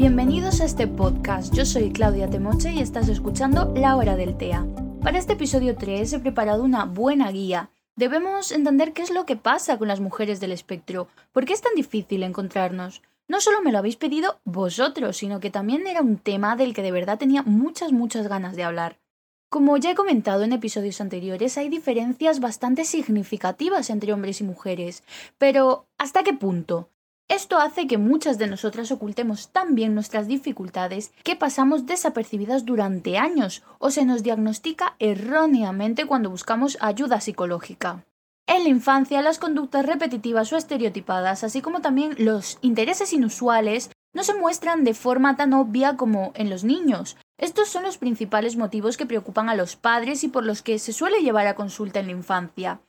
Bienvenidos a este podcast. Yo soy Claudia Temoche y estás escuchando La Hora del TEA. Para este episodio 3 he preparado una buena guía. Debemos entender qué es lo que pasa con las mujeres del espectro, por qué es tan difícil encontrarnos. No solo me lo habéis pedido vosotros, sino que también era un tema del que de verdad tenía muchas, muchas ganas de hablar. Como ya he comentado en episodios anteriores, hay diferencias bastante significativas entre hombres y mujeres, pero ¿hasta qué punto? Esto hace que muchas de nosotras ocultemos tan bien nuestras dificultades que pasamos desapercibidas durante años o se nos diagnostica erróneamente cuando buscamos ayuda psicológica. En la infancia, las conductas repetitivas o estereotipadas, así como también los intereses inusuales, no se muestran de forma tan obvia como en los niños. Estos son los principales motivos que preocupan a los padres y por los que se suele llevar a consulta en la infancia.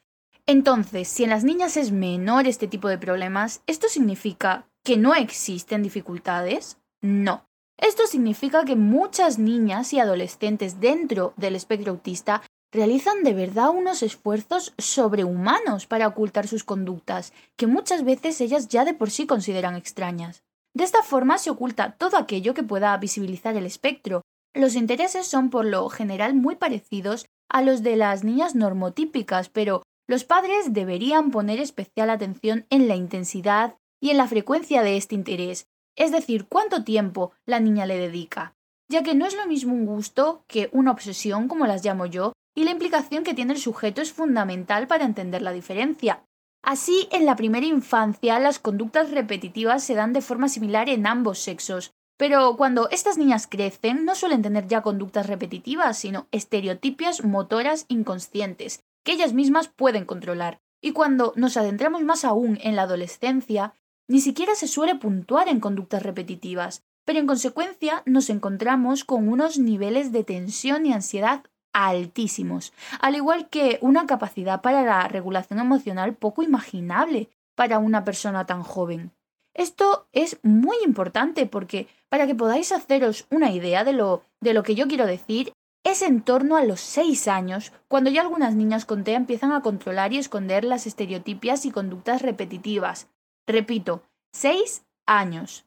Entonces, si en las niñas es menor este tipo de problemas, ¿esto significa que no existen dificultades? No. Esto significa que muchas niñas y adolescentes dentro del espectro autista realizan de verdad unos esfuerzos sobrehumanos para ocultar sus conductas, que muchas veces ellas ya de por sí consideran extrañas. De esta forma se oculta todo aquello que pueda visibilizar el espectro. Los intereses son por lo general muy parecidos a los de las niñas normotípicas, pero los padres deberían poner especial atención en la intensidad y en la frecuencia de este interés, es decir, cuánto tiempo la niña le dedica, ya que no es lo mismo un gusto que una obsesión, como las llamo yo, y la implicación que tiene el sujeto es fundamental para entender la diferencia. Así, en la primera infancia, las conductas repetitivas se dan de forma similar en ambos sexos, pero cuando estas niñas crecen no suelen tener ya conductas repetitivas, sino estereotipias motoras inconscientes, que ellas mismas pueden controlar. Y cuando nos adentramos más aún en la adolescencia, ni siquiera se suele puntuar en conductas repetitivas, pero en consecuencia nos encontramos con unos niveles de tensión y ansiedad altísimos, al igual que una capacidad para la regulación emocional poco imaginable para una persona tan joven. Esto es muy importante porque para que podáis haceros una idea de lo, de lo que yo quiero decir, es en torno a los 6 años cuando ya algunas niñas con TEA empiezan a controlar y esconder las estereotipias y conductas repetitivas. Repito, 6 años.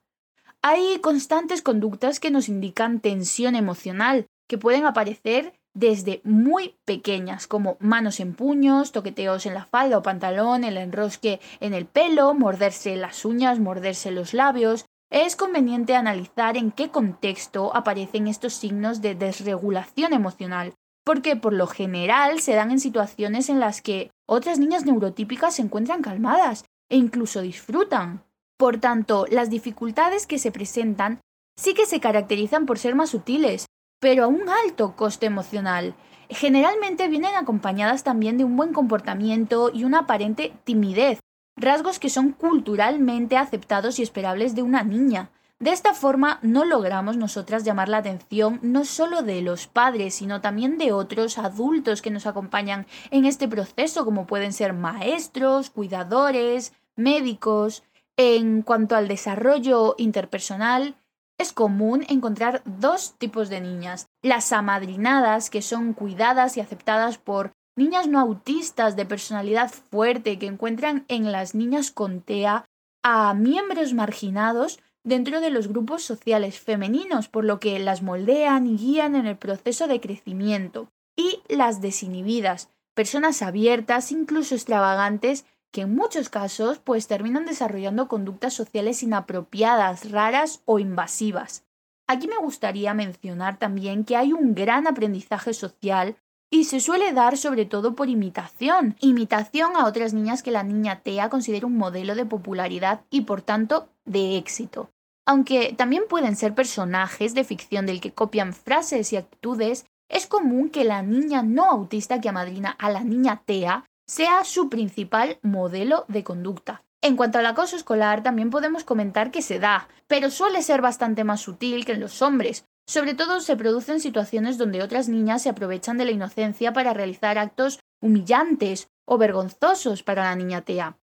Hay constantes conductas que nos indican tensión emocional, que pueden aparecer desde muy pequeñas, como manos en puños, toqueteos en la falda o pantalón, el enrosque en el pelo, morderse las uñas, morderse los labios, es conveniente analizar en qué contexto aparecen estos signos de desregulación emocional, porque por lo general se dan en situaciones en las que otras niñas neurotípicas se encuentran calmadas e incluso disfrutan. Por tanto, las dificultades que se presentan sí que se caracterizan por ser más sutiles, pero a un alto coste emocional. Generalmente vienen acompañadas también de un buen comportamiento y una aparente timidez, rasgos que son culturalmente aceptados y esperables de una niña. De esta forma no logramos nosotras llamar la atención no solo de los padres, sino también de otros adultos que nos acompañan en este proceso, como pueden ser maestros, cuidadores, médicos. En cuanto al desarrollo interpersonal, es común encontrar dos tipos de niñas, las amadrinadas, que son cuidadas y aceptadas por niñas no autistas de personalidad fuerte que encuentran en las niñas con TEA a miembros marginados dentro de los grupos sociales femeninos, por lo que las moldean y guían en el proceso de crecimiento. Y las desinhibidas, personas abiertas, incluso extravagantes, que en muchos casos pues terminan desarrollando conductas sociales inapropiadas, raras o invasivas. Aquí me gustaría mencionar también que hay un gran aprendizaje social y se suele dar sobre todo por imitación, imitación a otras niñas que la niña Tea considera un modelo de popularidad y por tanto de éxito. Aunque también pueden ser personajes de ficción del que copian frases y actitudes, es común que la niña no autista que amadrina a la niña Tea sea su principal modelo de conducta. En cuanto al acoso escolar, también podemos comentar que se da, pero suele ser bastante más sutil que en los hombres, sobre todo se producen situaciones donde otras niñas se aprovechan de la inocencia para realizar actos humillantes o vergonzosos para la niña Tea.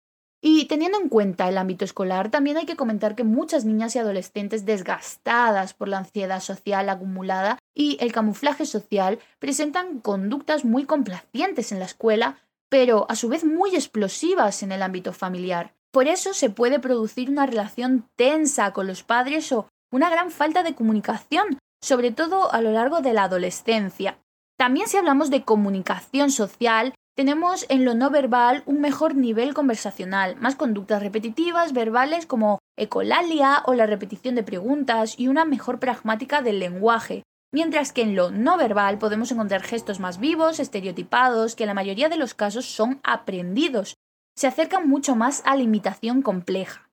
Y teniendo en cuenta el ámbito escolar, también hay que comentar que muchas niñas y adolescentes desgastadas por la ansiedad social acumulada y el camuflaje social presentan conductas muy complacientes en la escuela, pero a su vez muy explosivas en el ámbito familiar. Por eso se puede producir una relación tensa con los padres o una gran falta de comunicación, sobre todo a lo largo de la adolescencia. También si hablamos de comunicación social, tenemos en lo no verbal un mejor nivel conversacional, más conductas repetitivas, verbales como ecolalia o la repetición de preguntas y una mejor pragmática del lenguaje, mientras que en lo no verbal podemos encontrar gestos más vivos, estereotipados, que en la mayoría de los casos son aprendidos, se acercan mucho más a la imitación compleja.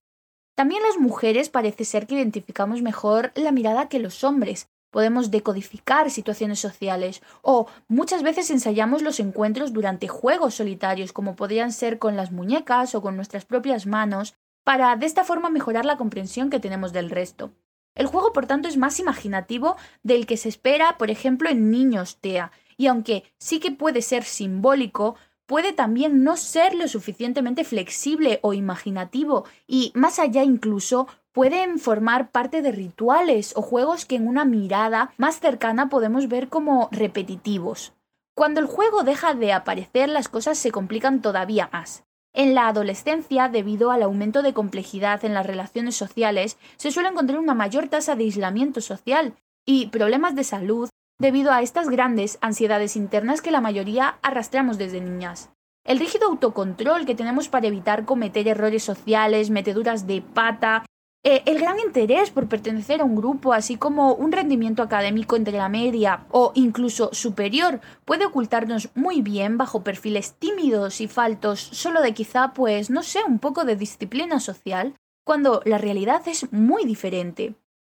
También las mujeres parece ser que identificamos mejor la mirada que los hombres, podemos decodificar situaciones sociales o muchas veces ensayamos los encuentros durante juegos solitarios como podrían ser con las muñecas o con nuestras propias manos para de esta forma mejorar la comprensión que tenemos del resto. El juego, por tanto, es más imaginativo del que se espera, por ejemplo, en niños TEA, y aunque sí que puede ser simbólico, puede también no ser lo suficientemente flexible o imaginativo, y más allá incluso pueden formar parte de rituales o juegos que en una mirada más cercana podemos ver como repetitivos. Cuando el juego deja de aparecer las cosas se complican todavía más. En la adolescencia, debido al aumento de complejidad en las relaciones sociales, se suele encontrar una mayor tasa de aislamiento social y problemas de salud debido a estas grandes ansiedades internas que la mayoría arrastramos desde niñas. El rígido autocontrol que tenemos para evitar cometer errores sociales, meteduras de pata eh, el gran interés por pertenecer a un grupo, así como un rendimiento académico entre la media o incluso superior, puede ocultarnos muy bien bajo perfiles tímidos y faltos solo de quizá, pues, no sé, un poco de disciplina social, cuando la realidad es muy diferente.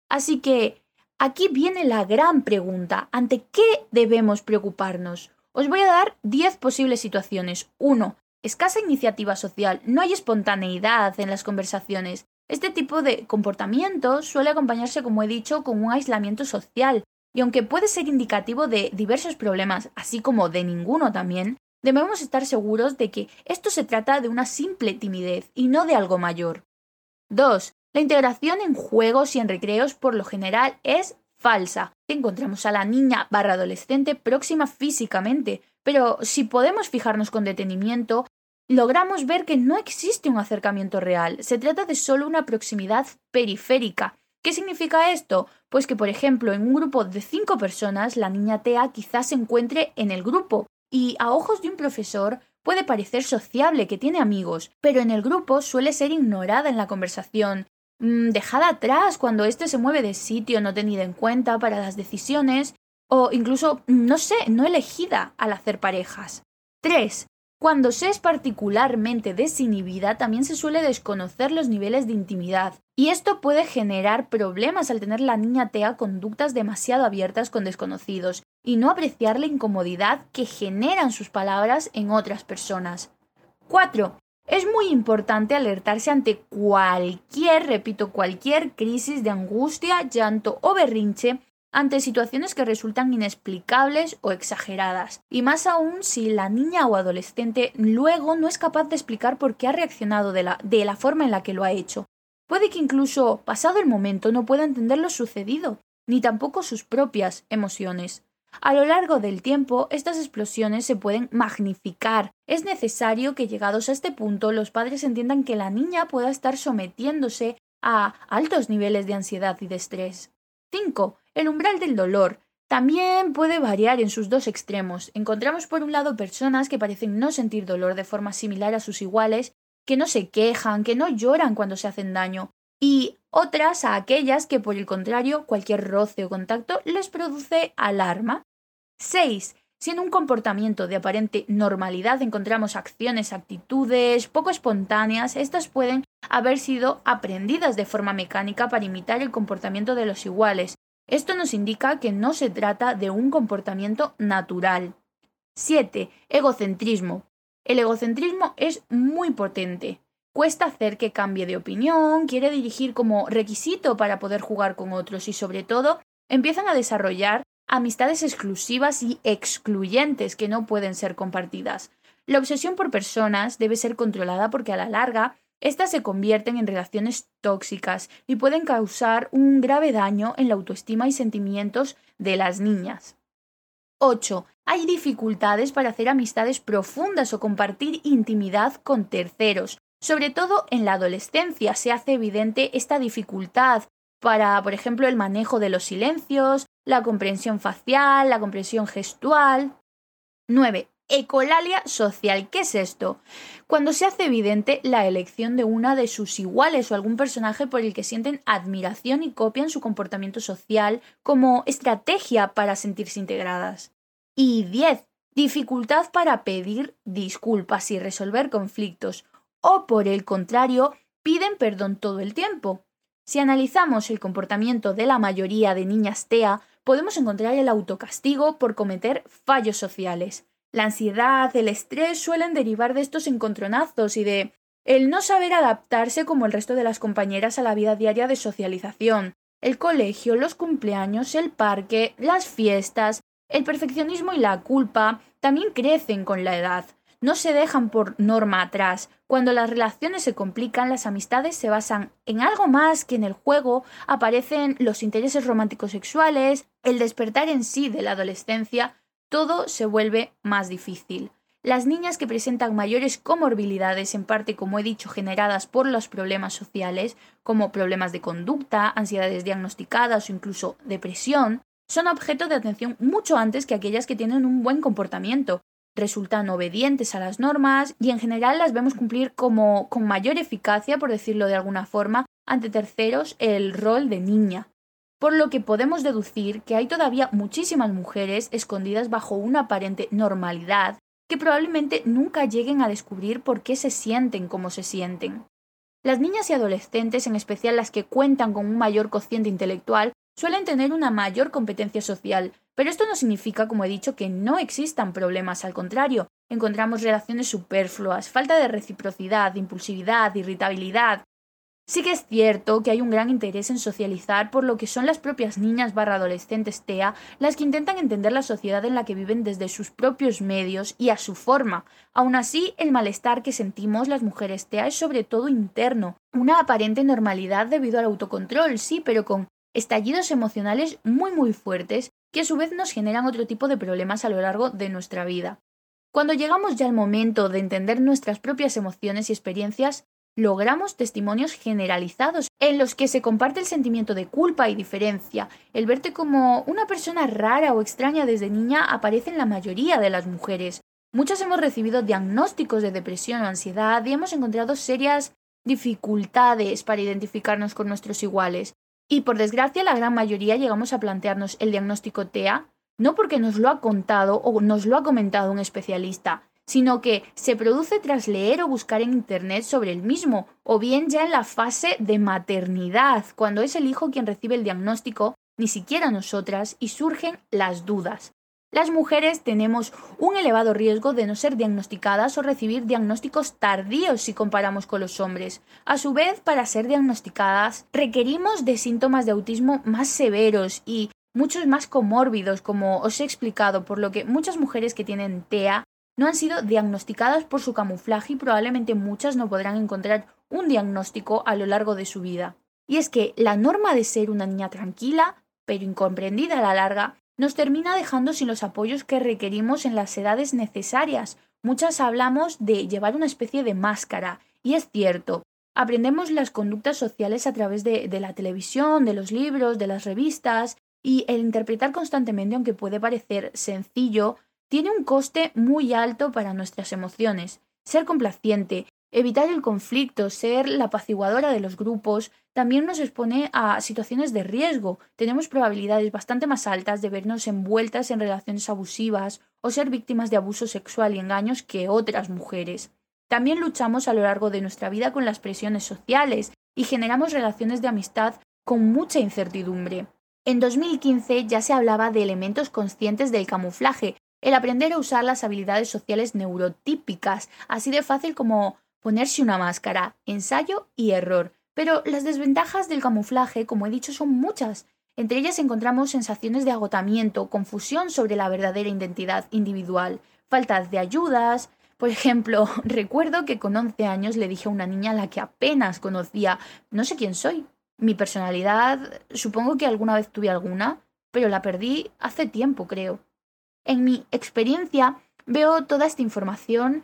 Así que aquí viene la gran pregunta, ¿ante qué debemos preocuparnos? Os voy a dar 10 posibles situaciones. 1. Escasa iniciativa social, no hay espontaneidad en las conversaciones, este tipo de comportamiento suele acompañarse, como he dicho, con un aislamiento social, y aunque puede ser indicativo de diversos problemas, así como de ninguno también, debemos estar seguros de que esto se trata de una simple timidez y no de algo mayor. 2. La integración en juegos y en recreos por lo general es falsa. Encontramos a la niña barra adolescente próxima físicamente, pero si podemos fijarnos con detenimiento, logramos ver que no existe un acercamiento real, se trata de solo una proximidad periférica. ¿Qué significa esto? Pues que, por ejemplo, en un grupo de cinco personas, la niña TEA quizás se encuentre en el grupo y a ojos de un profesor puede parecer sociable, que tiene amigos, pero en el grupo suele ser ignorada en la conversación, dejada atrás cuando éste se mueve de sitio no tenida en cuenta para las decisiones, o incluso, no sé, no elegida al hacer parejas. 3. Cuando se es particularmente desinhibida, también se suele desconocer los niveles de intimidad, y esto puede generar problemas al tener la niña TEA conductas demasiado abiertas con desconocidos y no apreciar la incomodidad que generan sus palabras en otras personas. 4. Es muy importante alertarse ante cualquier, repito, cualquier crisis de angustia, llanto o berrinche ante situaciones que resultan inexplicables o exageradas, y más aún si la niña o adolescente luego no es capaz de explicar por qué ha reaccionado de la, de la forma en la que lo ha hecho. Puede que incluso, pasado el momento, no pueda entender lo sucedido, ni tampoco sus propias emociones. A lo largo del tiempo, estas explosiones se pueden magnificar. Es necesario que llegados a este punto los padres entiendan que la niña pueda estar sometiéndose a altos niveles de ansiedad y de estrés. 5. El umbral del dolor también puede variar en sus dos extremos. Encontramos por un lado personas que parecen no sentir dolor de forma similar a sus iguales, que no se quejan, que no lloran cuando se hacen daño, y otras a aquellas que por el contrario cualquier roce o contacto les produce alarma. 6. Si en un comportamiento de aparente normalidad encontramos acciones, actitudes poco espontáneas, estas pueden haber sido aprendidas de forma mecánica para imitar el comportamiento de los iguales. Esto nos indica que no se trata de un comportamiento natural. 7. Egocentrismo. El egocentrismo es muy potente. Cuesta hacer que cambie de opinión, quiere dirigir como requisito para poder jugar con otros y sobre todo empiezan a desarrollar amistades exclusivas y excluyentes que no pueden ser compartidas. La obsesión por personas debe ser controlada porque a la larga estas se convierten en relaciones tóxicas y pueden causar un grave daño en la autoestima y sentimientos de las niñas. 8. Hay dificultades para hacer amistades profundas o compartir intimidad con terceros. Sobre todo en la adolescencia se hace evidente esta dificultad para, por ejemplo, el manejo de los silencios, la comprensión facial, la comprensión gestual. 9. Ecolalia social. ¿Qué es esto? Cuando se hace evidente la elección de una de sus iguales o algún personaje por el que sienten admiración y copian su comportamiento social como estrategia para sentirse integradas. Y 10. Dificultad para pedir disculpas y resolver conflictos. O por el contrario, piden perdón todo el tiempo. Si analizamos el comportamiento de la mayoría de niñas TEA, podemos encontrar el autocastigo por cometer fallos sociales. La ansiedad, el estrés suelen derivar de estos encontronazos y de el no saber adaptarse como el resto de las compañeras a la vida diaria de socialización, el colegio, los cumpleaños, el parque, las fiestas, el perfeccionismo y la culpa también crecen con la edad. No se dejan por norma atrás. Cuando las relaciones se complican, las amistades se basan en algo más que en el juego, aparecen los intereses románticos sexuales, el despertar en sí de la adolescencia todo se vuelve más difícil. Las niñas que presentan mayores comorbilidades, en parte, como he dicho, generadas por los problemas sociales, como problemas de conducta, ansiedades diagnosticadas o incluso depresión, son objeto de atención mucho antes que aquellas que tienen un buen comportamiento, resultan obedientes a las normas y en general las vemos cumplir como con mayor eficacia, por decirlo de alguna forma, ante terceros el rol de niña por lo que podemos deducir que hay todavía muchísimas mujeres escondidas bajo una aparente normalidad que probablemente nunca lleguen a descubrir por qué se sienten como se sienten. Las niñas y adolescentes, en especial las que cuentan con un mayor cociente intelectual, suelen tener una mayor competencia social, pero esto no significa, como he dicho, que no existan problemas, al contrario, encontramos relaciones superfluas, falta de reciprocidad, impulsividad, irritabilidad, Sí que es cierto que hay un gran interés en socializar por lo que son las propias niñas barra adolescentes TEA las que intentan entender la sociedad en la que viven desde sus propios medios y a su forma. Aún así, el malestar que sentimos las mujeres TEA es sobre todo interno, una aparente normalidad debido al autocontrol, sí, pero con estallidos emocionales muy muy fuertes que a su vez nos generan otro tipo de problemas a lo largo de nuestra vida. Cuando llegamos ya al momento de entender nuestras propias emociones y experiencias, logramos testimonios generalizados en los que se comparte el sentimiento de culpa y diferencia. El verte como una persona rara o extraña desde niña aparece en la mayoría de las mujeres. Muchas hemos recibido diagnósticos de depresión o ansiedad y hemos encontrado serias dificultades para identificarnos con nuestros iguales. Y por desgracia la gran mayoría llegamos a plantearnos el diagnóstico TEA no porque nos lo ha contado o nos lo ha comentado un especialista, sino que se produce tras leer o buscar en Internet sobre el mismo, o bien ya en la fase de maternidad, cuando es el hijo quien recibe el diagnóstico, ni siquiera nosotras, y surgen las dudas. Las mujeres tenemos un elevado riesgo de no ser diagnosticadas o recibir diagnósticos tardíos si comparamos con los hombres. A su vez, para ser diagnosticadas, requerimos de síntomas de autismo más severos y muchos más comórbidos, como os he explicado, por lo que muchas mujeres que tienen TEA no han sido diagnosticadas por su camuflaje y probablemente muchas no podrán encontrar un diagnóstico a lo largo de su vida. Y es que la norma de ser una niña tranquila, pero incomprendida a la larga, nos termina dejando sin los apoyos que requerimos en las edades necesarias. Muchas hablamos de llevar una especie de máscara, y es cierto, aprendemos las conductas sociales a través de, la televisión, de los libros, de las revistas, y el interpretar constantemente, aunque puede parecer sencillo, tiene un coste muy alto para nuestras emociones. Ser complaciente, evitar el conflicto, ser la apaciguadora de los grupos, también nos expone a situaciones de riesgo. Tenemos probabilidades bastante más altas de vernos envueltas en relaciones abusivas o ser víctimas de abuso sexual y engaños que otras mujeres. También luchamos a lo largo de nuestra vida con las presiones sociales y generamos relaciones de amistad con mucha incertidumbre. En 2015 ya se hablaba de elementos conscientes del camuflaje, el aprender a usar las habilidades sociales neurotípicas, así de fácil como ponerse una máscara, ensayo y error. Pero las desventajas del camuflaje, como he dicho, son muchas. Entre ellas encontramos sensaciones de agotamiento, confusión sobre la verdadera identidad individual, faltas de ayudas. Por ejemplo, recuerdo que con 11 años le dije a una niña a la que apenas conocía, no sé quién soy. Mi personalidad, supongo que alguna vez tuve alguna, pero la perdí hace tiempo, creo. En mi experiencia veo toda esta información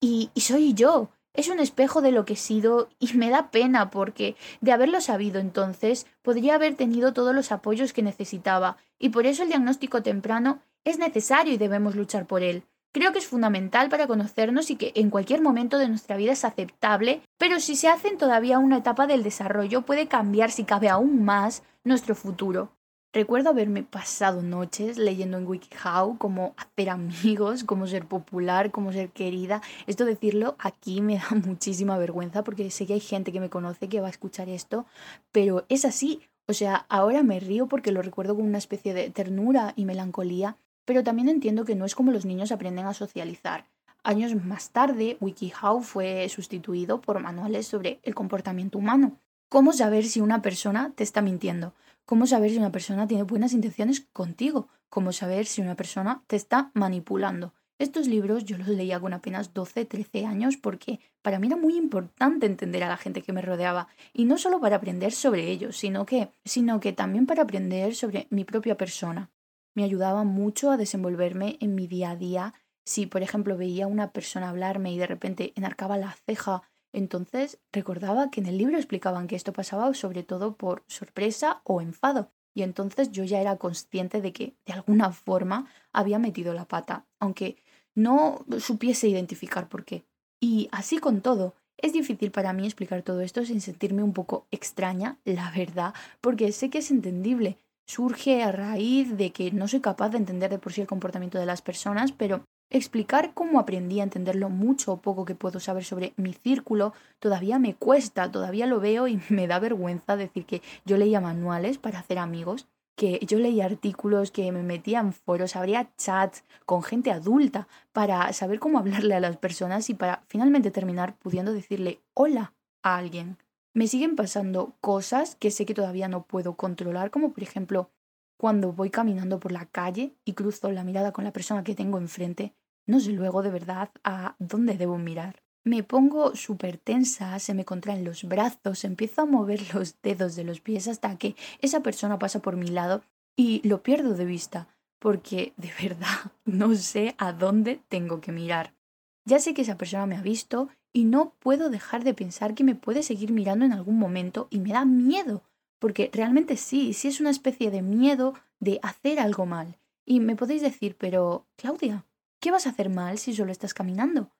y, soy yo. Es un espejo de lo que he sido y me da pena porque de haberlo sabido entonces podría haber tenido todos los apoyos que necesitaba y por eso el diagnóstico temprano es necesario y debemos luchar por él. Creo que es fundamental para conocernos y que en cualquier momento de nuestra vida es aceptable, pero si se hace en todavía una etapa del desarrollo puede cambiar si cabe aún más nuestro futuro. Recuerdo haberme pasado noches leyendo en WikiHow cómo hacer amigos, cómo ser popular, cómo ser querida. Esto decirlo aquí me da muchísima vergüenza porque sé que hay gente que me conoce que va a escuchar esto, pero es así. O sea, ahora me río porque lo recuerdo con una especie de ternura y melancolía, pero también entiendo que no es como los niños aprenden a socializar. Años más tarde, WikiHow fue sustituido por manuales sobre el comportamiento humano. ¿Cómo saber si una persona te está mintiendo? ¿Cómo saber si una persona tiene buenas intenciones contigo? ¿Cómo saber si una persona te está manipulando? Estos libros yo los leía con apenas 12, 13 años porque para mí era muy importante entender a la gente que me rodeaba y no solo para aprender sobre ellos, sino que, sino que también para aprender sobre mi propia persona. Me ayudaba mucho a desenvolverme en mi día a día. Si, por ejemplo, veía a una persona hablarme y de repente enarcaba la ceja entonces recordaba que en el libro explicaban que esto pasaba sobre todo por sorpresa o enfado, y entonces yo ya era consciente de que de alguna forma había metido la pata, aunque no supiese identificar por qué. Y así con todo, es difícil para mí explicar todo esto sin sentirme un poco extraña, la verdad, porque sé que es entendible. Surge a raíz de que no soy capaz de entender de por sí el comportamiento de las personas, pero Explicar cómo aprendí a entender lo mucho o poco que puedo saber sobre mi círculo todavía me cuesta, todavía lo veo y me da vergüenza decir que yo leía manuales para hacer amigos, que yo leía artículos, que me metía en foros, abría chats con gente adulta para saber cómo hablarle a las personas y para finalmente terminar pudiendo decirle hola a alguien. Me siguen pasando cosas que sé que todavía no puedo controlar, como por ejemplo cuando voy caminando por la calle y cruzo la mirada con la persona que tengo enfrente no sé luego de verdad a dónde debo mirar. Me pongo súper tensa, se me contraen los brazos, empiezo a mover los dedos de los pies hasta que esa persona pasa por mi lado y lo pierdo de vista, porque de verdad no sé a dónde tengo que mirar. Ya sé que esa persona me ha visto y no puedo dejar de pensar que me puede seguir mirando en algún momento y me da miedo, porque realmente sí, sí es una especie de miedo de hacer algo mal. Y me podéis decir, pero Claudia, ¿Qué vas a hacer mal si solo estás caminando?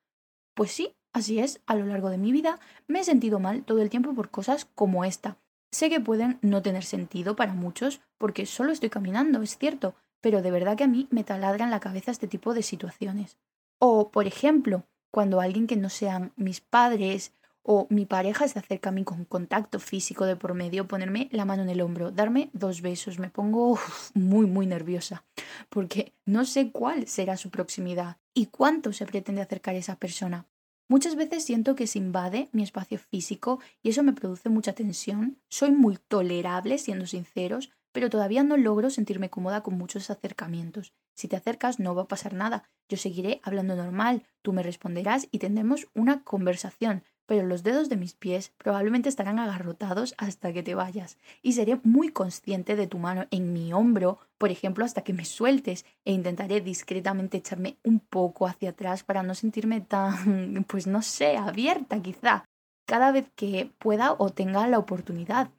Pues sí, así es, a lo largo de mi vida me he sentido mal todo el tiempo por cosas como esta. Sé que pueden no tener sentido para muchos porque solo estoy caminando, es cierto, pero de verdad que a mí me taladran la cabeza este tipo de situaciones. O, por ejemplo, cuando alguien que no sean mis padres o mi pareja se acerca a mí con contacto físico de por medio, ponerme la mano en el hombro, darme dos besos, me pongo muy, muy nerviosa, porque no sé cuál será su proximidad y cuánto se pretende acercar esa persona. Muchas veces siento que se invade mi espacio físico y eso me produce mucha tensión. Soy muy tolerable, siendo sinceros, pero todavía no logro sentirme cómoda con muchos acercamientos. Si te acercas no va a pasar nada, yo seguiré hablando normal, tú me responderás y tendremos una conversación, pero los dedos de mis pies probablemente estarán agarrotados hasta que te vayas, y seré muy consciente de tu mano en mi hombro, por ejemplo, hasta que me sueltes, e intentaré discretamente echarme un poco hacia atrás para no sentirme tan, pues no sé, abierta quizá, cada vez que pueda o tenga la oportunidad.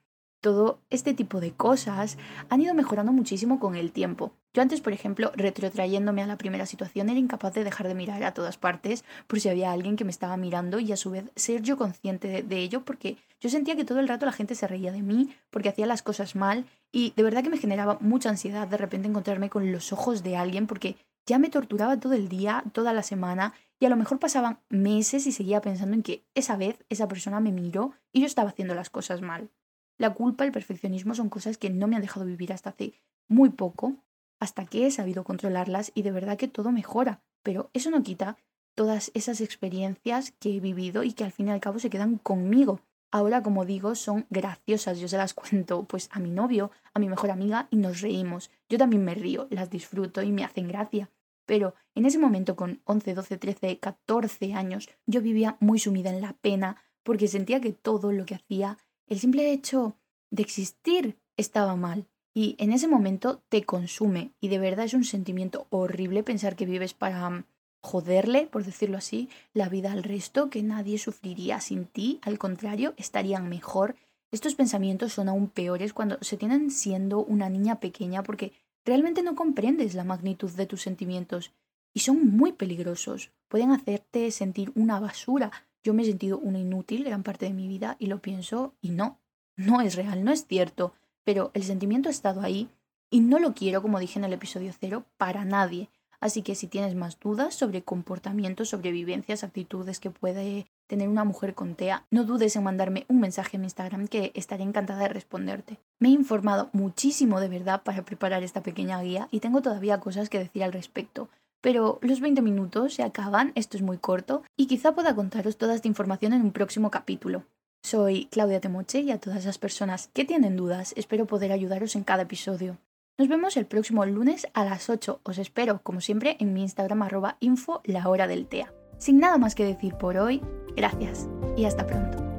Todo este tipo de cosas han ido mejorando muchísimo con el tiempo. Yo antes, por ejemplo, retrotrayéndome a la primera situación, era incapaz de dejar de mirar a todas partes por si había alguien que me estaba mirando y a su vez ser yo consciente de, ello porque yo sentía que todo el rato la gente se reía de mí porque hacía las cosas mal y de verdad que me generaba mucha ansiedad de repente encontrarme con los ojos de alguien porque ya me torturaba todo el día, toda la semana y a lo mejor pasaban meses y seguía pensando en que esa vez esa persona me miró y yo estaba haciendo las cosas mal. La culpa el perfeccionismo son cosas que no me han dejado vivir hasta hace muy poco, hasta que he sabido controlarlas y de verdad que todo mejora. Pero eso no quita todas esas experiencias que he vivido y que al fin y al cabo se quedan conmigo. Ahora, como digo, son graciosas. Yo se las cuento pues a mi novio, a mi mejor amiga y nos reímos. Yo también me río, las disfruto y me hacen gracia. Pero en ese momento, con 11, 12, 13, 14 años, yo vivía muy sumida en la pena porque sentía que todo lo que hacía el simple hecho de existir estaba mal. Y en ese momento te consume y de verdad es un sentimiento horrible pensar que vives para, joderle, por decirlo así, la vida al resto, que nadie sufriría sin ti, al contrario, estarían mejor. Estos pensamientos son aún peores cuando se tienen siendo una niña pequeña porque realmente no comprendes la magnitud de tus sentimientos y son muy peligrosos. Pueden hacerte sentir una basura. Yo me he sentido una inútil gran parte de mi vida y lo pienso y no, no es real, no es cierto, pero el sentimiento ha estado ahí y no lo quiero, como dije en el episodio cero, para nadie. Así que si tienes más dudas sobre comportamientos, sobre vivencias, actitudes que puede tener una mujer con TEA, no dudes en mandarme un mensaje en Instagram que estaré encantada de responderte. Me he informado muchísimo de verdad para preparar esta pequeña guía y tengo todavía cosas que decir al respecto. Pero los 20 minutos se acaban, esto es muy corto, y quizá pueda contaros toda esta información en un próximo capítulo. Soy Claudia Temoche y a todas las personas que tienen dudas espero poder ayudaros en cada episodio. Nos vemos el próximo lunes a las 8. Os espero, como siempre, en mi Instagram arroba info la hora del TEA. Sin nada más que decir por hoy, gracias y hasta pronto.